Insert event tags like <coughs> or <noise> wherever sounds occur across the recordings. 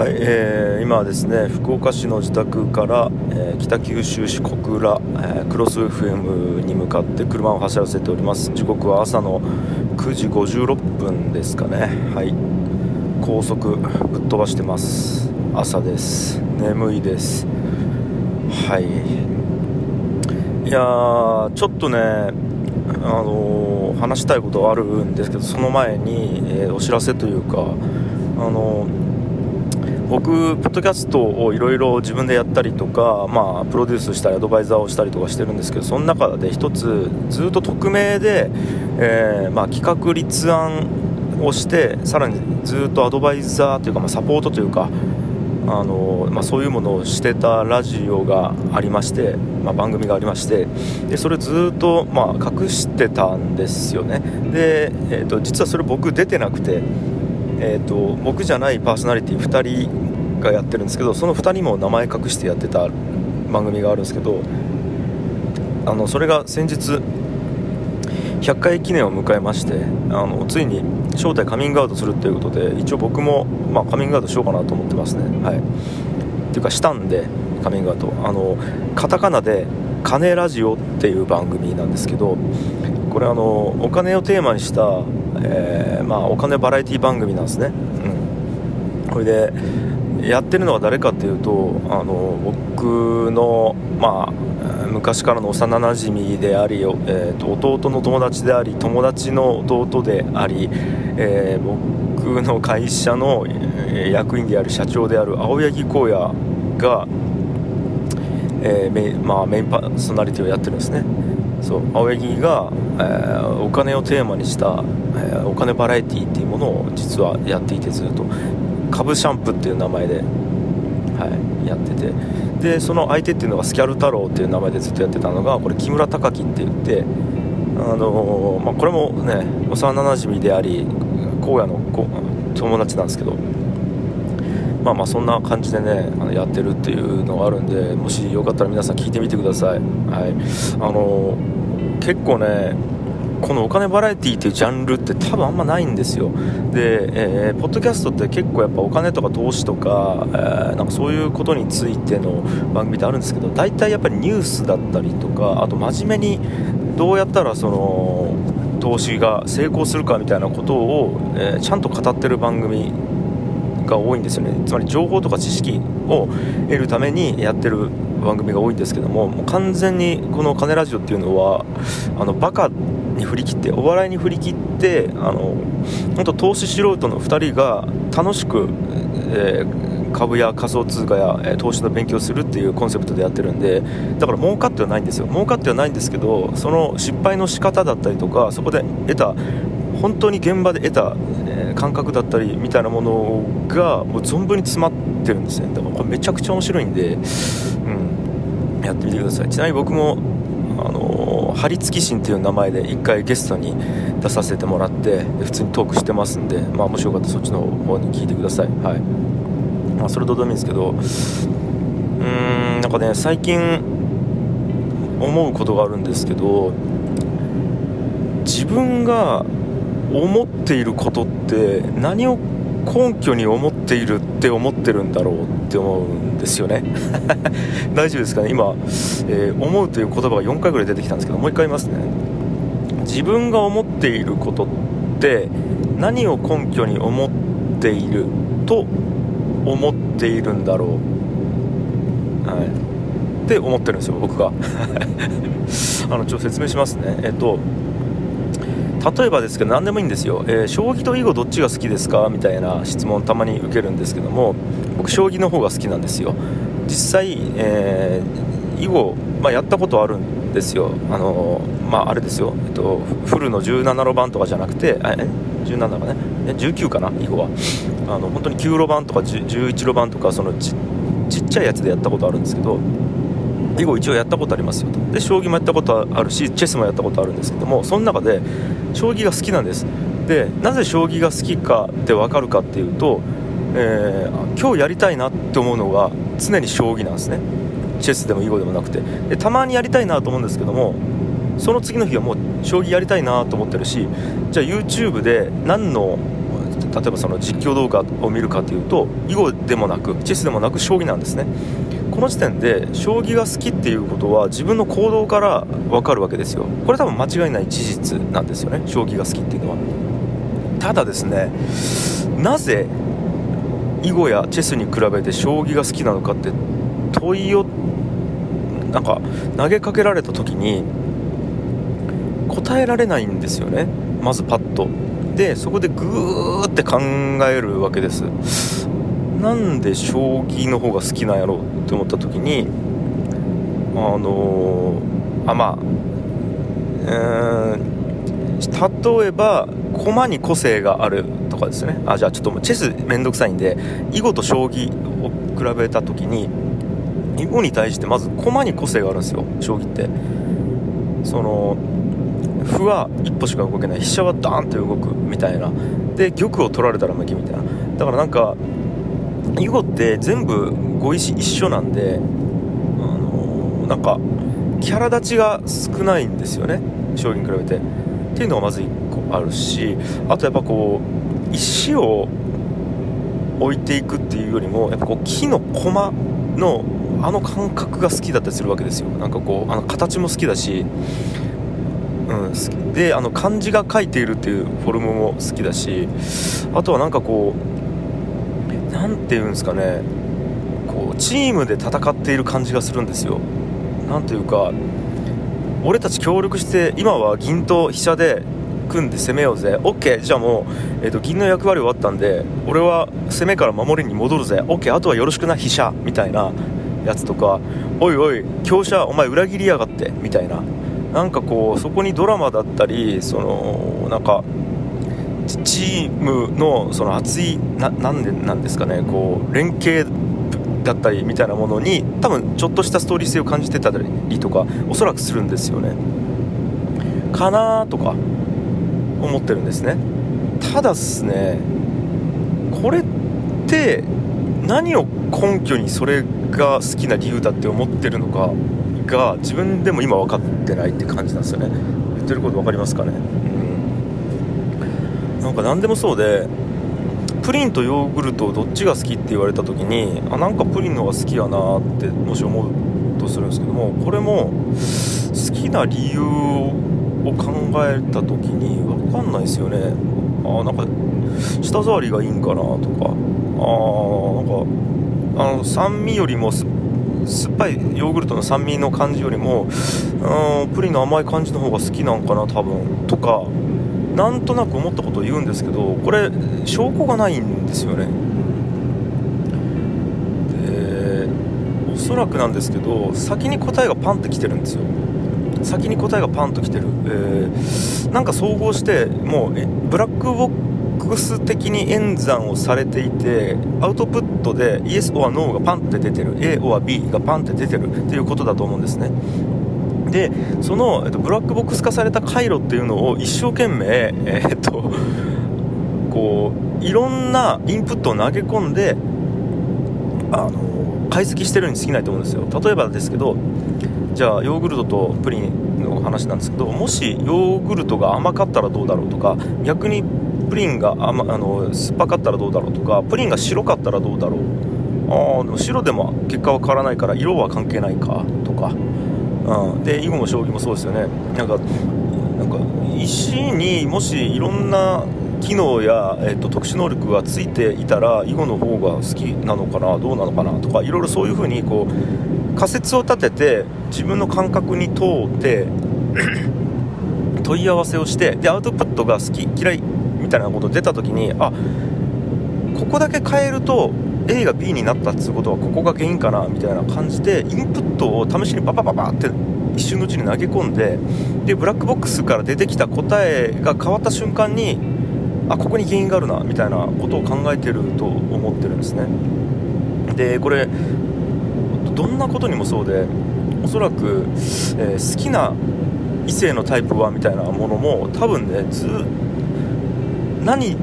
はい、えー、今はですね福岡市の自宅から、えー北九州市小倉、えークロス FM に向かって車を走らせております。時刻は朝の9時56分ですかね。はい。高速ぶっ飛ばしてます。朝です。眠いです。はい。いやーちょっとねあのー話したいことはあるんですけどその前に、えーお知らせというかあのー僕、ポッドキャストをいろいろ自分でやったりとか、まあ、プロデュースしたりアドバイザーをしたりとかしてるんですけどその中で一つずっと匿名で、えーまあ、企画立案をしてさらにずっとアドバイザーというか、まあ、サポートというかあのまあ、そういうものをしてたラジオがありまして、まあ、番組がありましてでそれずっと、まあ、隠してたんですよね。で、えー、と実はそれ僕出てなくて、えー、と僕じゃないパーソナリティ2人がやってるんですけどその2人も名前隠してやってた番組があるんですけどあのそれが先日100回記念を迎えましてあのついに正体カミングアウトするということで一応僕も、まあ、カミングアウトしようかなと思ってますね。はい。っていうかしたんでカミングアウト。あのカタカナで「金ラジオ」っていう番組なんですけどこれあのお金をテーマにした、えーまあ、お金バラエティ番組なんですね。うん。これでやってるのは誰かっていうとあの僕のまあ昔からの幼なじみであり、えーと弟の友達であり友達の弟であり、えー僕の会社の役員である社長である青柳光也が、えーメイまあ、メインパーソナリティをやってるんですね。そう青柳が、えーお金をテーマにした、えーお金バラエティーっていうものを実はやっていてずっと。株シャンプっていう名前で、はい、やってて。でその相手っていうのがスキャル太郎っていう名前でずっとやってたのがこれ木村隆樹って言ってあのーまあ、これもね幼なじみであり荒野の友達なんですけどまあまあそんな感じでねあのやってるっていうのがあるんでもしよかったら皆さん聞いてみてください、はい、あのー結構ねこのお金バラエティっていうジャンルって多分あんまないんですよ。で、えーポッドキャストって結構やっぱお金とか投資とか,、えーなんかそういうことについての番組ってあるんですけど大体やっぱりニュースだったりとかあと真面目にどうやったらその投資が成功するかみたいなことを、えーちゃんと語ってる番組が多いんですよね。つまり情報とか知識を得るためにやってる番組が多いんですけどももう完全にこの「金ラジオ」っていうのはあのバカに振り切ってお笑いに振り切ってあの本当投資素人の2人が楽しく、えー株や仮想通貨や、えー投資の勉強するっていうコンセプトでやってるんでだから儲かってはないんですよ。儲かってはないんですけどその失敗の仕方だったりとかそこで得た本当に現場で得た、えー感覚だったりみたいなものがもう存分に詰まってるんですね。だからこれめちゃくちゃ面白いんで、やってみてください。ちなみに僕もあのー、張り付き神っていう名前で1回ゲストに出させてもらって普通にトークしてますんで、まあ、もしよかったらそっちの方に聞いてください。はい、まあ、それどうでもいいんですけどうーんなんかね最近思うことがあるんですけど自分が思っていることって何を根拠に思っているって思ってるんだろうって思うんですよね。<laughs> 大丈夫ですかね？今、えー思うという言葉が4回ぐらい出てきたんですけどもう1回言いますね。自分が思っていることって何を根拠に思っていると思っているんだろう、はい、って思ってるんですよ僕が。<laughs> あのちょっと説明しますね。えっと例えばですけど何でもいいんですよ、えー将棋と囲碁どっちが好きですか？みたいな質問たまに受けるんですけども僕将棋の方が好きなんですよ。実際、えー囲碁、まあ、やったことあるんですよ。あのーまああれですよ、えっと、フルの17路盤とかじゃなくてえ？17かね。え？19かな？囲碁は。あの本当に9路盤とか10 11路盤とかそのちちっちゃいやつでやったことあるんですけど囲碁一応やったことありますよと。で将棋もやったことあるしチェスもやったことあるんですけどもその中で将棋が好きなんです。でなぜ将棋が好きかって分かるかっていうと、えー今日やりたいなって思うのが常に将棋なんですね。チェスでも囲碁でもなくて。でたまにやりたいなと思うんですけどもその次の日はもう将棋やりたいなと思ってるしじゃあ YouTube で何の例えばその実況動画を見るかというと囲碁でもなくチェスでもなく将棋なんですね。この時点で将棋が好きっていうことは自分の行動から分かるわけですよ。これ多分間違いない事実なんですよね。将棋が好きっていうのは。ただですねなぜ囲碁やチェスに比べて将棋が好きなのかって問いをなんか投げかけられた時に答えられないんですよね。まずパッと。でそこでグーって考えるわけです。なんで将棋の方が好きなんやろうって思った時にあのー、あまあ例えば駒に個性があるとかですね。あじゃあちょっとチェスめんどくさいんで囲碁と将棋を比べた時に囲碁に対してまず駒に個性があるんですよ将棋って。その歩は一歩しか動けない。飛車はダーンと動くみたいな。で玉を取られたら負けみたいな。だからなんか囲碁って全部碁石一緒なんで、あのー、なんかキャラ立ちが少ないんですよね将棋に比べて。っていうのがまず1個あるしあとやっぱこう石を置いていくっていうよりもやっぱこう木の駒のあの感覚が好きだったりするわけですよ。なんかこうあの形も好きだしうん、好き。であの漢字が書いているっていうフォルムも好きだしあとはなんかこう何て言うんですかねこうチームで戦っている感じがするんですよ。なんというか俺たち協力して今は銀と飛車で組んで攻めようぜ。OK じゃあもう、えーと、銀の役割終わったんで俺は攻めから守りに戻るぜ。OK あとはよろしくな飛車みたいなやつとかおいおい強者お前裏切りやがってみたいな。なんかこうそこにドラマだったりそのなんかチームのその熱いななんでなんですかねこう連携だったりみたいなものに多分ちょっとしたストーリー性を感じてたりとかおそらくするんですよね。かなとか思ってるんですね。ただっすねこれって何を根拠にそれが好きな理由だって思ってるのかが自分でも今分かってないって感じなんですよね。言ってること分かりますかね？なんか何でもそうでプリンとヨーグルトどっちが好きって言われた時にあなんかプリンの方が好きやなってもし思うとするんですけどもこれも好きな理由を考えた時に分かんないですよね。あなんか舌触りがいいんかなとか。あなんかあの酸味よりも酸っぱいヨーグルトの酸味の感じよりもうんプリンの甘い感じの方が好きなんかな多分。とかなんとなく思ったことを言うんですけどこれ証拠がないんですよね。でおそらくなんですけど先に答えがパンってきてるんですよ。先に答えがパンときてる、えー、なんか総合してもうブラックボックス的に演算をされていてアウトプットで Yes or No がパンって出てる A or B がパンって出てるっていうことだと思うんですね。でその、えっと、ブラックボックス化された回路っていうのを一生懸命、えー、っとこういろんなインプットを投げ込んであの解析してるに過ぎないと思うんですよ。例えばですけどじゃあヨーグルトとプリンの話なんですけどもしヨーグルトが甘かったらどうだろうとか逆にプリンが甘あの酸っぱかったらどうだろうとかプリンが白かったらどうだろう。あでも白でも結果は変わらないから色は関係ないかとか、うん、で囲碁も将棋もそうですよね。なんかなんか石にもしいろんな機能や、えーと、特殊能力がついていたら囲碁の方が好きなのかなどうなのかなとかいろいろそういう風にこう仮説を立てて自分の感覚に通って <clears throat> 問い合わせをしてでアウトプットが好き嫌いみたいなこと出た時にあここだけ変えると A が B になったっつうことはここが原因かなみたいな感じでインプットを試しにパパパパって一瞬のうちに投げ込んででブラックボックスから出てきた答えが変わった瞬間にあここに原因があるなみたいなことを考えてると思ってるんですね。でこれどんなことにもそうでおそらく、えー、好きな異性のタイプはみたいなものも多分ねず何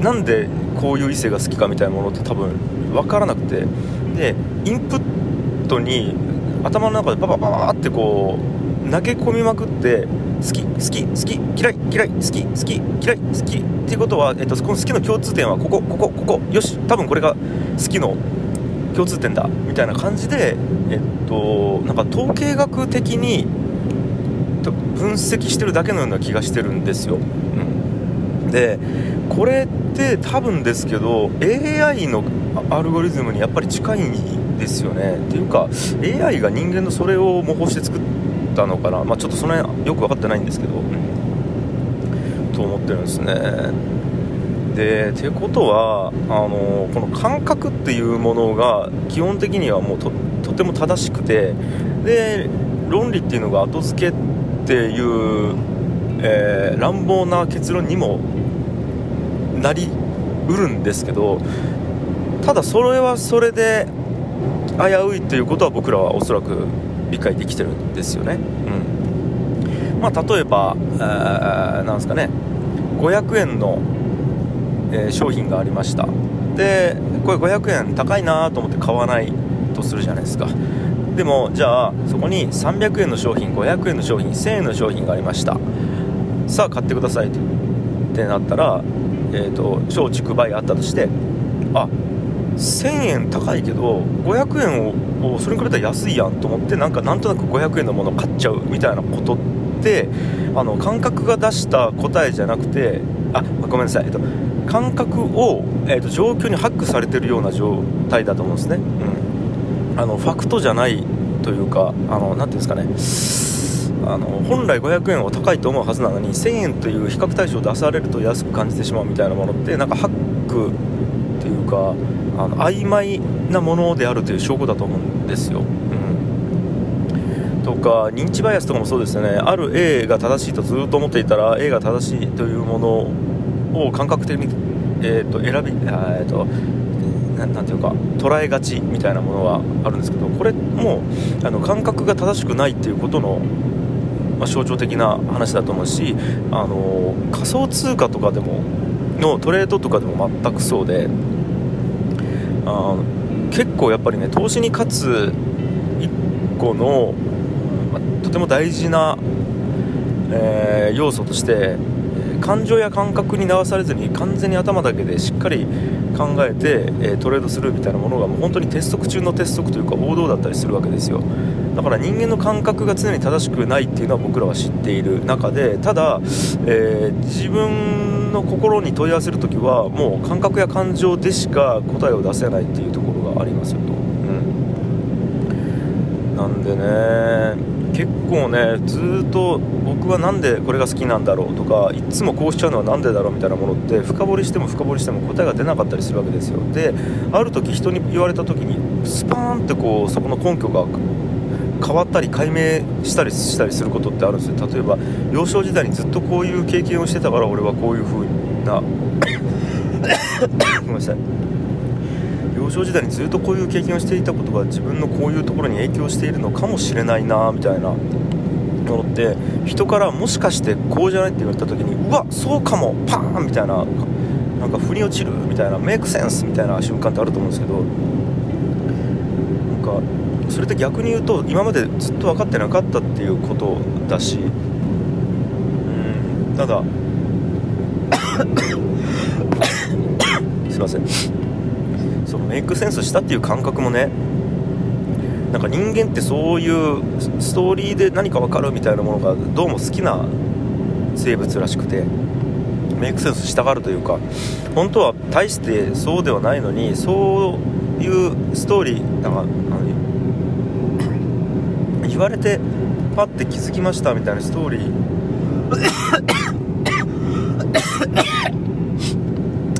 なんでこういう異性が好きかみたいなものって多分分からなくてでインプットに頭の中でパパパパってこう投げ込みまくって好き好き好き嫌い嫌い好き好き嫌い好きっていうことは、えっと、この好きの共通点はここここここよし多分これが好きの共通点だみたいな感じで、えっと、なんか統計学的に分析してるだけのような気がしてるんですよ。うん、でこれって多分ですけど AI のアルゴリズムにやっぱり近いんですよね。っていうか AI が人間のそれを模倣して作ったのかな、まあ、ちょっとその辺よく分かってないんですけど、うん、と思ってるんですね。でてことはあのこの感覚っていうものが基本的にはもうととても正しくてで論理っていうのが後付けっていう、えー、乱暴な結論にもなりうるんですけどただそれはそれで危ういということは僕らはおそらく理解できてるんですよね。うん。まあ、例えば、えー、なんですかね。500円のえ、商品がありました。でこれ500円高いなと思って買わないとするじゃないですか。でもじゃあそこに300円の商品500円の商品1000円の商品がありました。さあ買ってくださいってなったら、えーと、小竹梅あったとしてあ1000円高いけど500円をそれに比べたら安いやんと思ってなんかなんとなく500円のものを買っちゃうみたいなことってあの感覚が出した答えじゃなくてあごめんなさい、えっと、感覚を、えーと、状況にハックされてるような状態だと思うんですね、うん、あのファクトじゃないというかあのなていうんですかね。あの本来500円は高いと思うはずなのに1000円という比較対象を出されると安く感じてしまうみたいなものってなんかハックっていうかあの曖昧なものであるという証拠だと思うんですよ、とか認知バイアスとかもそうですよね。ある A が正しいとずっと思っていたら A が正しいというものを感覚的に、えーと、選び、えーと、なんていうか捉えがちみたいなものはあるんですけどこれもあの感覚が正しくないっていうことの、まあ、象徴的な話だと思うしあの仮想通貨とかでものトレードとかでも全くそうであ結構やっぱりね投資に勝つ1個の、まあ、とても大事な、えー、要素として感情や感覚に流されずに完全に頭だけでしっかり考えて、えー、トレードするみたいなものがもう本当に鉄則中の鉄則というか王道だったりするわけですよ。だから人間の感覚が常に正しくないっていうのは僕らは知っている中でただ、えー、自分の心に問い合わせる時はもう感覚や感情でしか答えを出せないっていうところがありますよと、うん、なんでね結構ねずっと僕は何でこれが好きなんだろうとかいつもこうしちゃうのは何でだろうみたいなものって深掘りしても深掘りしても答えが出なかったりするわけですよ。である時人に言われた時にスパーンってこうそこの根拠が変わったり解明したりしたりすることってあるんですよ。例えば幼少時代にずっとこういう経験をしてたから俺はこういう風な <coughs> ごめんなさい。幼少時代にずっとこういう経験をしていたことが自分のこういうところに影響しているのかもしれないなみたいなものって人からもしかしてこうじゃないって言われた時にうわそうかもパーンみたいななんか腑に落ちるみたいなメイクセンスみたいな瞬間ってあると思うんですけどなんかそれって逆に言うと今までずっと分かってなかったっていうことだし。うん。ただ <coughs> すいません。そのメイクセンスしたっていう感覚もねなんか人間ってそういうストーリーで何か分かるみたいなものがどうも好きな生物らしくてメイクセンスしたがるというか本当は大してそうではないのにそういうストーリーなんか言われてパッて気づきましたみたいなストーリー。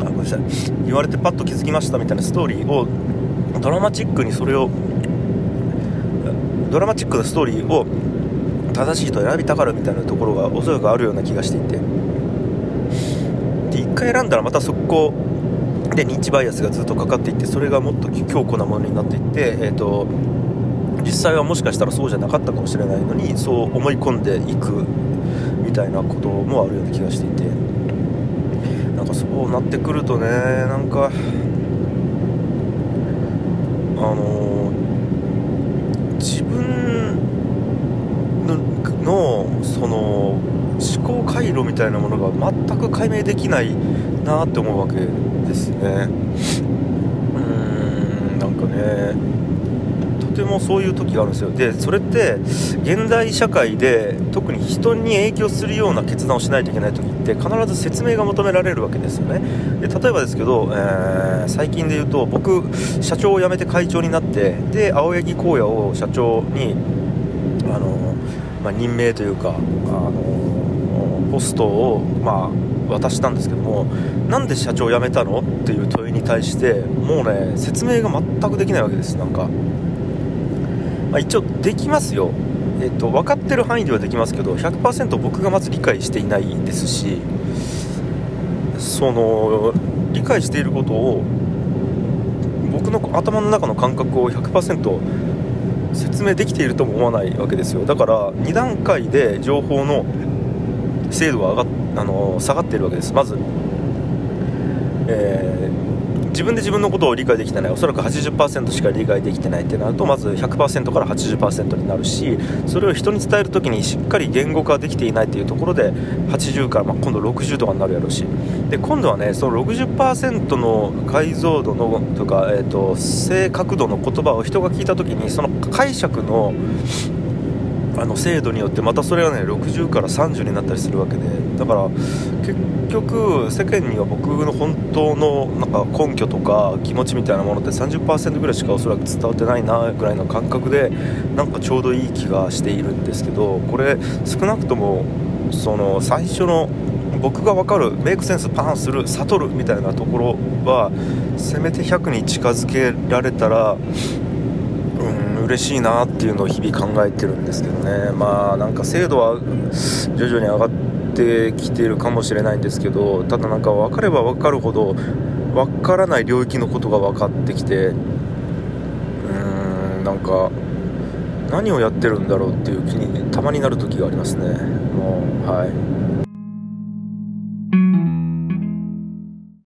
あごめんなさい。言われてパッと気づきましたみたいなストーリーをドラマチックにそれをドラマチックなストーリーを正しいと選びたがるみたいなところがおそらくあるような気がしていて。で1回選んだらまた速攻で認知バイアスがずっとかかっていってそれがもっと強固なものになっていって、えーと、実際はもしかしたらそうじゃなかったかもしれないのにそう思い込んでいくみたいなこともあるような気がしていて。なんかそうなってくるとねなんかあの自分ののその思考回路みたいなものが全く解明できないなって思うわけですねうんなんかねてもそういう時があるんですよ。でそれって現代社会で特に人に影響するような決断をしないといけない時って必ず説明が求められるわけですよね。で例えばですけど、えー、最近で言うと僕社長を辞めて会長になってで青柳光也を社長にあの、まあ、任命というかあのポストを、まあ、渡したんですけどもなんで社長辞めたの？っていう問いに対してもうね説明が全くできないわけです。なんかまあ、一応できますよ、えっと、分かってる範囲ではできますけど100%僕がまず理解していないですしその理解していることを僕の頭の中の感覚を100%説明できているとも思わないわけですよ。だから2段階で情報の精度が上があの下がっているわけです。まず、え自分で自分のことを理解できてない。おそらく80%しか理解できてないってなるとまず100%から80%になるしそれを人に伝える時にしっかり言語化できていないっていうところで80から、まあ、今度60とかになるやろうし。で今度はねその60%の解像度のとか、えーと、正確度の言葉を人が聞いた時にその解釈のあの精度によってまたそれがね60から30になったりするわけでだから結局世間には僕の本当のなんか根拠とか気持ちみたいなものって30%ぐらいしかおそらく伝わってないなぐらいの感覚でなんかちょうどいい気がしているんですけどこれ少なくともその最初の僕が分かるメイクセンスパンする悟るみたいなところはせめて100に近づけられたら嬉しいなっていうのを日々考えてるんですけどね。まあなんか精度は徐々に上がってきているかもしれないんですけどただなんか分かれば分かるほど分からない領域のことが分かってきてうーんなんか何をやってるんだろうっていう気にたまになる時がありますね。もうはい。